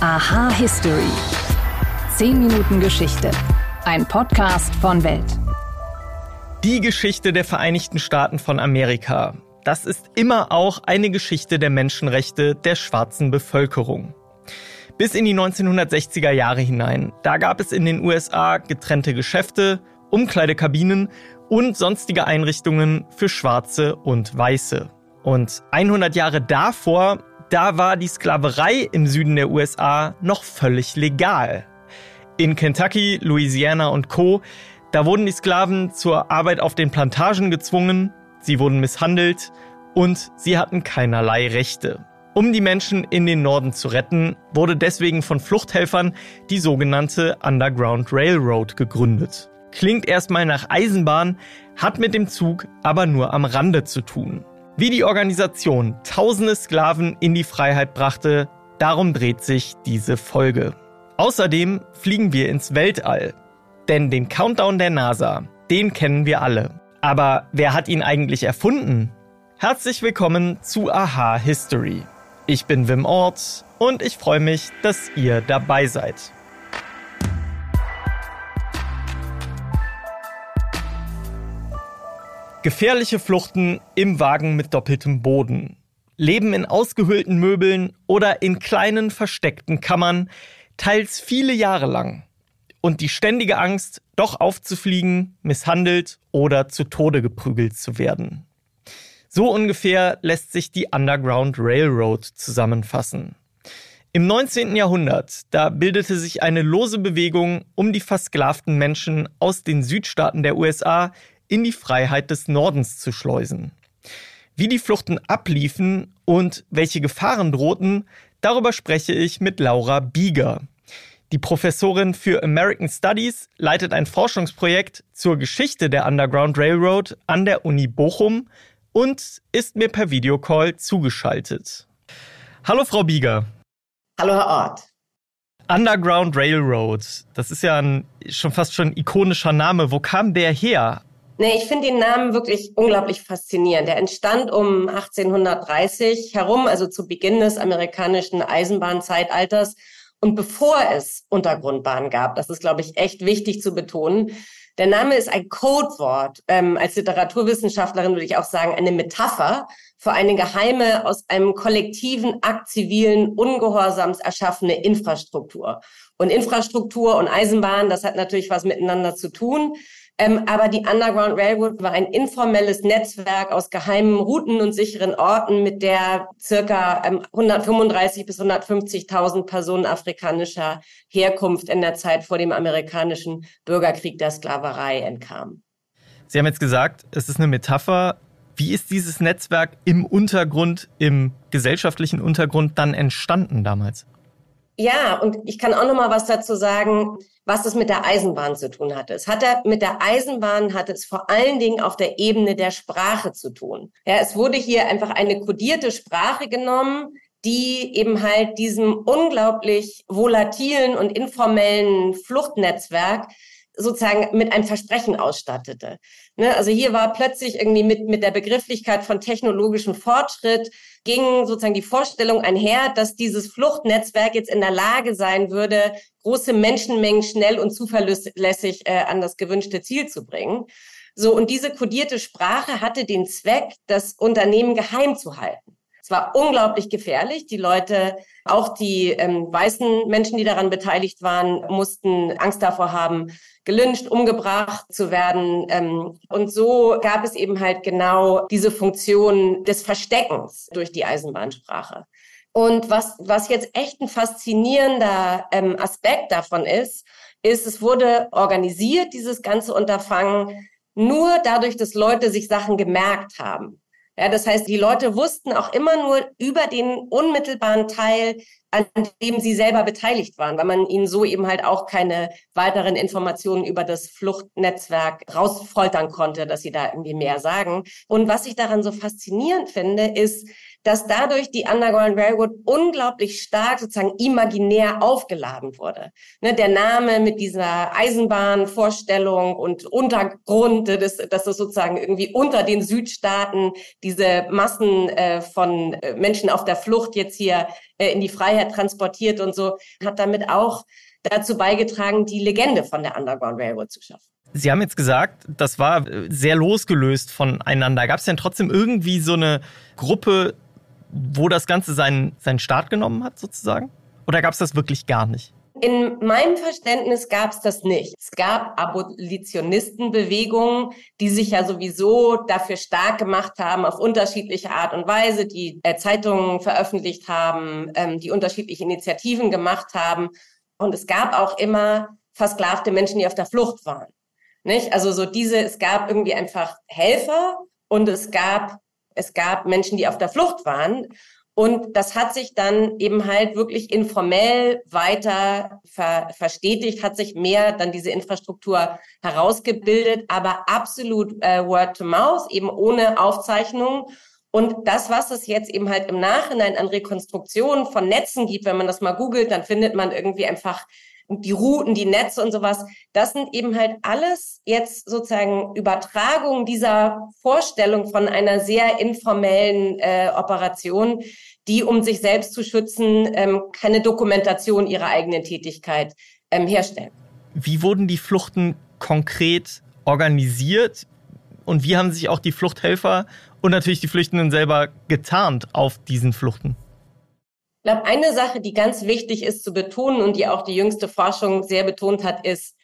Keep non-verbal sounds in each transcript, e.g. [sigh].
Aha History. 10 Minuten Geschichte. Ein Podcast von Welt. Die Geschichte der Vereinigten Staaten von Amerika. Das ist immer auch eine Geschichte der Menschenrechte der schwarzen Bevölkerung. Bis in die 1960er Jahre hinein. Da gab es in den USA getrennte Geschäfte, Umkleidekabinen und sonstige Einrichtungen für Schwarze und Weiße. Und 100 Jahre davor da war die Sklaverei im Süden der USA noch völlig legal. In Kentucky, Louisiana und Co. Da wurden die Sklaven zur Arbeit auf den Plantagen gezwungen, sie wurden misshandelt und sie hatten keinerlei Rechte. Um die Menschen in den Norden zu retten, wurde deswegen von Fluchthelfern die sogenannte Underground Railroad gegründet. Klingt erstmal nach Eisenbahn, hat mit dem Zug aber nur am Rande zu tun. Wie die Organisation tausende Sklaven in die Freiheit brachte, darum dreht sich diese Folge. Außerdem fliegen wir ins Weltall. Denn den Countdown der NASA, den kennen wir alle. Aber wer hat ihn eigentlich erfunden? Herzlich willkommen zu Aha History. Ich bin Wim Ort und ich freue mich, dass ihr dabei seid. Gefährliche Fluchten im Wagen mit doppeltem Boden. Leben in ausgehöhlten Möbeln oder in kleinen versteckten Kammern, teils viele Jahre lang. Und die ständige Angst, doch aufzufliegen, misshandelt oder zu Tode geprügelt zu werden. So ungefähr lässt sich die Underground Railroad zusammenfassen. Im 19. Jahrhundert, da bildete sich eine lose Bewegung um die versklavten Menschen aus den Südstaaten der USA in die Freiheit des Nordens zu schleusen. Wie die Fluchten abliefen und welche Gefahren drohten, darüber spreche ich mit Laura Bieger. Die Professorin für American Studies leitet ein Forschungsprojekt zur Geschichte der Underground Railroad an der Uni Bochum und ist mir per Videocall zugeschaltet. Hallo Frau Bieger. Hallo Herr Ort. Underground Railroad, das ist ja ein schon fast schon ikonischer Name. Wo kam der her? Nee, ich finde den Namen wirklich unglaublich faszinierend. Der entstand um 1830 herum, also zu Beginn des amerikanischen Eisenbahnzeitalters. Und bevor es Untergrundbahnen gab, das ist, glaube ich, echt wichtig zu betonen, der Name ist ein Codewort. Ähm, als Literaturwissenschaftlerin würde ich auch sagen, eine Metapher für eine geheime, aus einem kollektiven Akt zivilen Ungehorsams erschaffene Infrastruktur. Und Infrastruktur und Eisenbahn, das hat natürlich was miteinander zu tun. Ähm, aber die Underground Railroad war ein informelles Netzwerk aus geheimen Routen und sicheren Orten, mit der circa ähm, 135 bis 150.000 Personen afrikanischer Herkunft in der Zeit vor dem amerikanischen Bürgerkrieg der Sklaverei entkamen. Sie haben jetzt gesagt, es ist eine Metapher. Wie ist dieses Netzwerk im Untergrund, im gesellschaftlichen Untergrund dann entstanden damals? Ja, und ich kann auch noch mal was dazu sagen, was es mit der Eisenbahn zu tun hatte. Es hatte mit der Eisenbahn hat es vor allen Dingen auf der Ebene der Sprache zu tun. Ja, es wurde hier einfach eine kodierte Sprache genommen, die eben halt diesem unglaublich volatilen und informellen Fluchtnetzwerk sozusagen mit einem Versprechen ausstattete. Ne? Also hier war plötzlich irgendwie mit, mit der Begrifflichkeit von technologischem Fortschritt ging sozusagen die Vorstellung einher, dass dieses Fluchtnetzwerk jetzt in der Lage sein würde, große Menschenmengen schnell und zuverlässig äh, an das gewünschte Ziel zu bringen. So, und diese kodierte Sprache hatte den Zweck, das Unternehmen geheim zu halten. Es war unglaublich gefährlich. Die Leute, auch die ähm, weißen Menschen, die daran beteiligt waren, mussten Angst davor haben, gelünscht, umgebracht zu werden. Ähm, und so gab es eben halt genau diese Funktion des Versteckens durch die Eisenbahnsprache. Und was, was jetzt echt ein faszinierender ähm, Aspekt davon ist, ist, es wurde organisiert, dieses ganze Unterfangen, nur dadurch, dass Leute sich Sachen gemerkt haben. Ja, das heißt, die Leute wussten auch immer nur über den unmittelbaren Teil, an dem sie selber beteiligt waren, weil man ihnen so eben halt auch keine weiteren Informationen über das Fluchtnetzwerk rausfoltern konnte, dass sie da irgendwie mehr sagen. Und was ich daran so faszinierend finde, ist, dass dadurch die Underground Railroad unglaublich stark sozusagen imaginär aufgeladen wurde. Ne, der Name mit dieser Eisenbahnvorstellung und Untergrund, dass, dass das sozusagen irgendwie unter den Südstaaten diese Massen äh, von äh, Menschen auf der Flucht jetzt hier äh, in die Freiheit transportiert und so, hat damit auch dazu beigetragen, die Legende von der Underground Railroad zu schaffen. Sie haben jetzt gesagt, das war äh, sehr losgelöst voneinander. Gab es denn trotzdem irgendwie so eine Gruppe, wo das Ganze seinen, seinen Start genommen hat, sozusagen? Oder gab es das wirklich gar nicht? In meinem Verständnis gab es das nicht. Es gab Abolitionistenbewegungen, die sich ja sowieso dafür stark gemacht haben, auf unterschiedliche Art und Weise, die äh, Zeitungen veröffentlicht haben, ähm, die unterschiedliche Initiativen gemacht haben. Und es gab auch immer versklavte Menschen, die auf der Flucht waren. Nicht? Also so diese, es gab irgendwie einfach Helfer und es gab, es gab Menschen, die auf der Flucht waren. Und das hat sich dann eben halt wirklich informell weiter ver verstetigt, hat sich mehr dann diese Infrastruktur herausgebildet, aber absolut äh, Word to Mouth, eben ohne Aufzeichnung. Und das, was es jetzt eben halt im Nachhinein an Rekonstruktionen von Netzen gibt, wenn man das mal googelt, dann findet man irgendwie einfach die Routen, die Netze und sowas, das sind eben halt alles jetzt sozusagen Übertragungen dieser Vorstellung von einer sehr informellen äh, Operation, die, um sich selbst zu schützen, ähm, keine Dokumentation ihrer eigenen Tätigkeit ähm, herstellen. Wie wurden die Fluchten konkret organisiert und wie haben sich auch die Fluchthelfer und natürlich die Flüchtenden selber getarnt auf diesen Fluchten? Ich glaube, eine Sache, die ganz wichtig ist zu betonen und die auch die jüngste Forschung sehr betont hat, ist,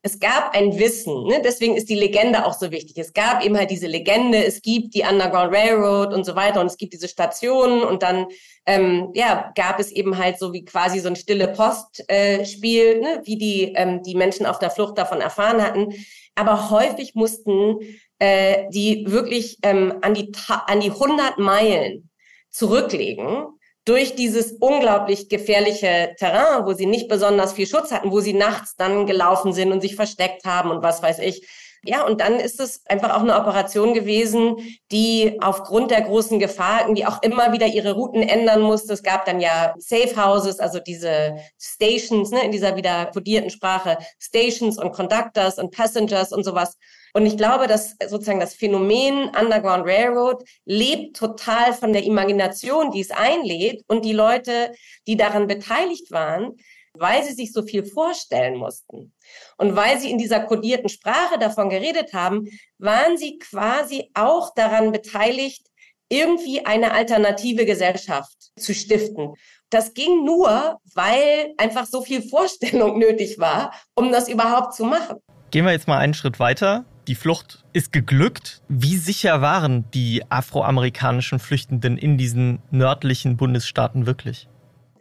es gab ein Wissen, ne? deswegen ist die Legende auch so wichtig. Es gab eben halt diese Legende, es gibt die Underground Railroad und so weiter und es gibt diese Stationen und dann ähm, ja, gab es eben halt so wie quasi so ein stille Postspiel, äh, ne? wie die, ähm, die Menschen auf der Flucht davon erfahren hatten. Aber häufig mussten äh, die wirklich ähm, an, die, an die 100 Meilen zurücklegen durch dieses unglaublich gefährliche Terrain, wo sie nicht besonders viel Schutz hatten, wo sie nachts dann gelaufen sind und sich versteckt haben und was weiß ich. Ja, und dann ist es einfach auch eine Operation gewesen, die aufgrund der großen Gefahr die auch immer wieder ihre Routen ändern musste. Es gab dann ja Safe Houses, also diese Stations, ne, in dieser wieder kodierten Sprache, Stations und Conductors und Passengers und sowas. Und ich glaube, dass sozusagen das Phänomen Underground Railroad lebt total von der Imagination, die es einlädt und die Leute, die daran beteiligt waren, weil sie sich so viel vorstellen mussten und weil sie in dieser kodierten Sprache davon geredet haben, waren sie quasi auch daran beteiligt, irgendwie eine alternative Gesellschaft zu stiften. Das ging nur, weil einfach so viel Vorstellung [laughs] nötig war, um das überhaupt zu machen. Gehen wir jetzt mal einen Schritt weiter. Die Flucht ist geglückt. Wie sicher waren die afroamerikanischen Flüchtenden in diesen nördlichen Bundesstaaten wirklich?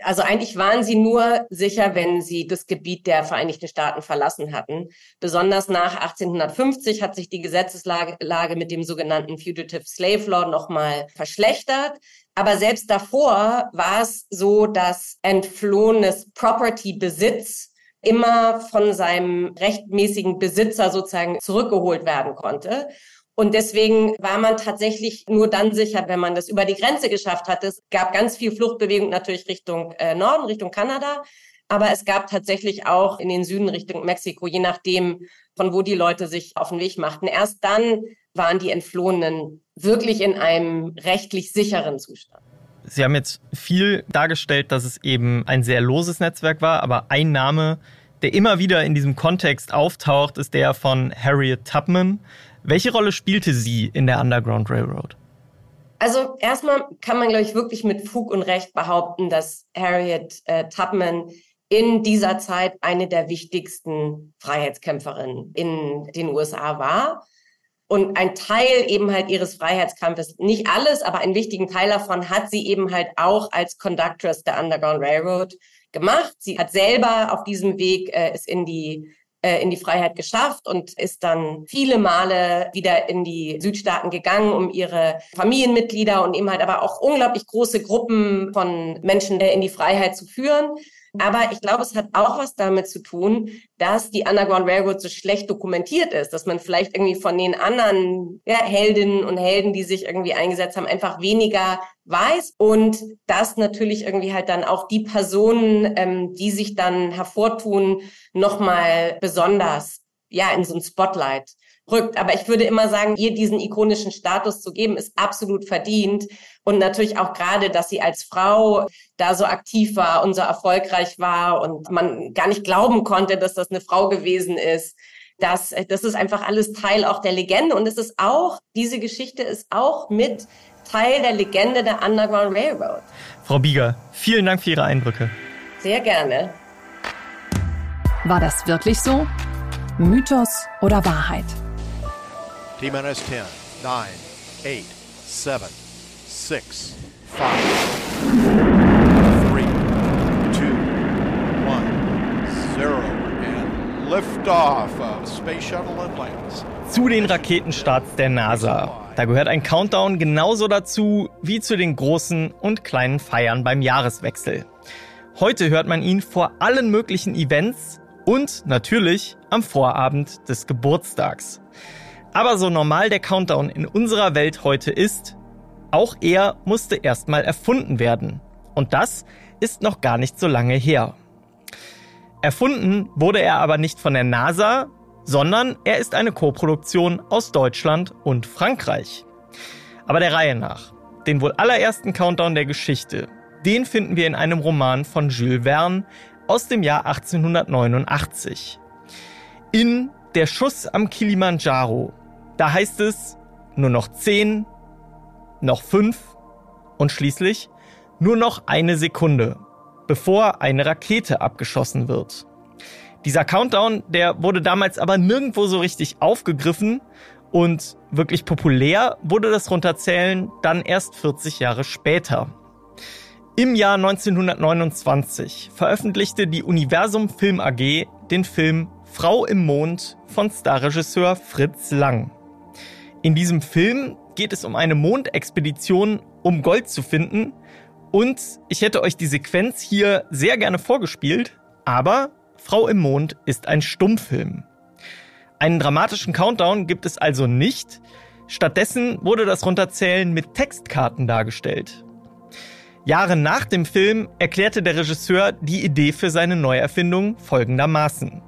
Also eigentlich waren sie nur sicher, wenn sie das Gebiet der Vereinigten Staaten verlassen hatten. Besonders nach 1850 hat sich die Gesetzeslage mit dem sogenannten Fugitive Slave Law nochmal verschlechtert. Aber selbst davor war es so, dass entflohenes Property-Besitz immer von seinem rechtmäßigen Besitzer sozusagen zurückgeholt werden konnte. Und deswegen war man tatsächlich nur dann sicher, wenn man das über die Grenze geschafft hat. Es gab ganz viel Fluchtbewegung natürlich Richtung äh, Norden, Richtung Kanada. Aber es gab tatsächlich auch in den Süden Richtung Mexiko, je nachdem, von wo die Leute sich auf den Weg machten. Erst dann waren die Entflohenen wirklich in einem rechtlich sicheren Zustand. Sie haben jetzt viel dargestellt, dass es eben ein sehr loses Netzwerk war, aber ein Name, der immer wieder in diesem Kontext auftaucht, ist der von Harriet Tubman. Welche Rolle spielte sie in der Underground Railroad? Also erstmal kann man, glaube ich, wirklich mit Fug und Recht behaupten, dass Harriet äh, Tubman in dieser Zeit eine der wichtigsten Freiheitskämpferinnen in den USA war und ein Teil eben halt ihres Freiheitskampfes, nicht alles, aber einen wichtigen Teil davon hat sie eben halt auch als Conductress der Underground Railroad gemacht. Sie hat selber auf diesem Weg äh, es in die äh, in die Freiheit geschafft und ist dann viele Male wieder in die Südstaaten gegangen, um ihre Familienmitglieder und eben halt aber auch unglaublich große Gruppen von Menschen in die Freiheit zu führen. Aber ich glaube, es hat auch was damit zu tun, dass die Underground Railroad so schlecht dokumentiert ist, dass man vielleicht irgendwie von den anderen ja, Heldinnen und Helden, die sich irgendwie eingesetzt haben, einfach weniger weiß. Und dass natürlich irgendwie halt dann auch die Personen, ähm, die sich dann hervortun, nochmal besonders ja in so ein Spotlight rückt. Aber ich würde immer sagen, ihr diesen ikonischen Status zu geben, ist absolut verdient. Und natürlich auch gerade, dass sie als Frau da so aktiv war und so erfolgreich war und man gar nicht glauben konnte, dass das eine Frau gewesen ist. Das, das ist einfach alles Teil auch der Legende. Und es ist auch, diese Geschichte ist auch mit Teil der Legende der Underground Railroad. Frau Bieger, vielen Dank für Ihre Eindrücke. Sehr gerne. War das wirklich so? Mythos oder Wahrheit? T-minus 10, 9, 8, 7, 6, 5, 3, 2, 1, 0 and liftoff of Space Shuttle Atlantis. Zu den Raketenstarts der NASA. Da gehört ein Countdown genauso dazu wie zu den großen und kleinen Feiern beim Jahreswechsel. Heute hört man ihn vor allen möglichen Events und natürlich am Vorabend des Geburtstags. Aber so normal der Countdown in unserer Welt heute ist, auch er musste erstmal erfunden werden. Und das ist noch gar nicht so lange her. Erfunden wurde er aber nicht von der NASA, sondern er ist eine Koproduktion aus Deutschland und Frankreich. Aber der Reihe nach. Den wohl allerersten Countdown der Geschichte, den finden wir in einem Roman von Jules Verne aus dem Jahr 1889. In Der Schuss am Kilimanjaro da heißt es nur noch 10, noch 5 und schließlich nur noch eine Sekunde, bevor eine Rakete abgeschossen wird. Dieser Countdown, der wurde damals aber nirgendwo so richtig aufgegriffen und wirklich populär wurde das Runterzählen dann erst 40 Jahre später. Im Jahr 1929 veröffentlichte die Universum Film AG den Film Frau im Mond von Starregisseur Fritz Lang. In diesem Film geht es um eine Mondexpedition, um Gold zu finden. Und ich hätte euch die Sequenz hier sehr gerne vorgespielt, aber Frau im Mond ist ein Stummfilm. Einen dramatischen Countdown gibt es also nicht. Stattdessen wurde das Runterzählen mit Textkarten dargestellt. Jahre nach dem Film erklärte der Regisseur die Idee für seine Neuerfindung folgendermaßen.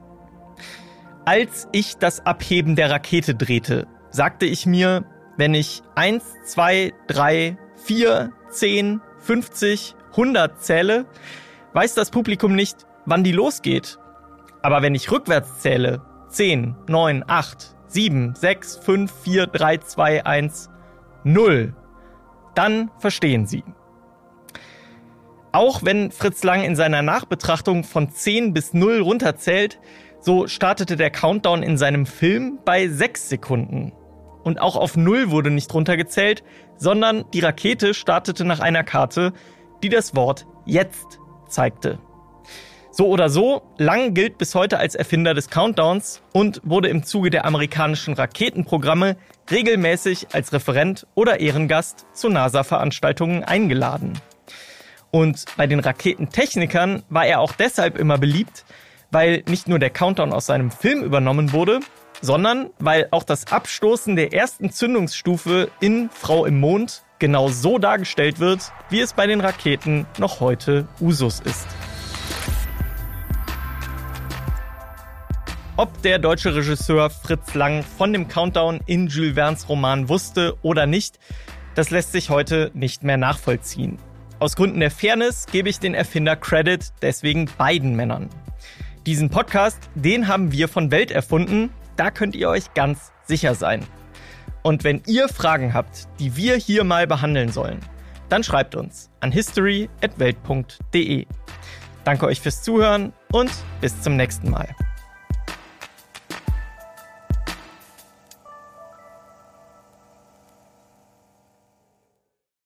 Als ich das Abheben der Rakete drehte, sagte ich mir, wenn ich 1, 2, 3, 4, 10, 50, 100 zähle, weiß das Publikum nicht, wann die losgeht. Aber wenn ich rückwärts zähle, 10, 9, 8, 7, 6, 5, 4, 3, 2, 1, 0, dann verstehen sie. Auch wenn Fritz Lang in seiner Nachbetrachtung von 10 bis 0 runterzählt, so startete der Countdown in seinem Film bei 6 Sekunden. Und auch auf 0 wurde nicht runtergezählt, sondern die Rakete startete nach einer Karte, die das Wort jetzt zeigte. So oder so, Lang gilt bis heute als Erfinder des Countdowns und wurde im Zuge der amerikanischen Raketenprogramme regelmäßig als Referent oder Ehrengast zu NASA-Veranstaltungen eingeladen. Und bei den Raketentechnikern war er auch deshalb immer beliebt, weil nicht nur der Countdown aus seinem Film übernommen wurde, sondern weil auch das Abstoßen der ersten Zündungsstufe in Frau im Mond genau so dargestellt wird, wie es bei den Raketen noch heute Usus ist. Ob der deutsche Regisseur Fritz Lang von dem Countdown in Jules Verne's Roman wusste oder nicht, das lässt sich heute nicht mehr nachvollziehen. Aus Gründen der Fairness gebe ich den Erfinder Credit deswegen beiden Männern. Diesen Podcast, den haben wir von Welt erfunden da könnt ihr euch ganz sicher sein. Und wenn ihr Fragen habt, die wir hier mal behandeln sollen, dann schreibt uns an history@welt.de. Danke euch fürs Zuhören und bis zum nächsten Mal.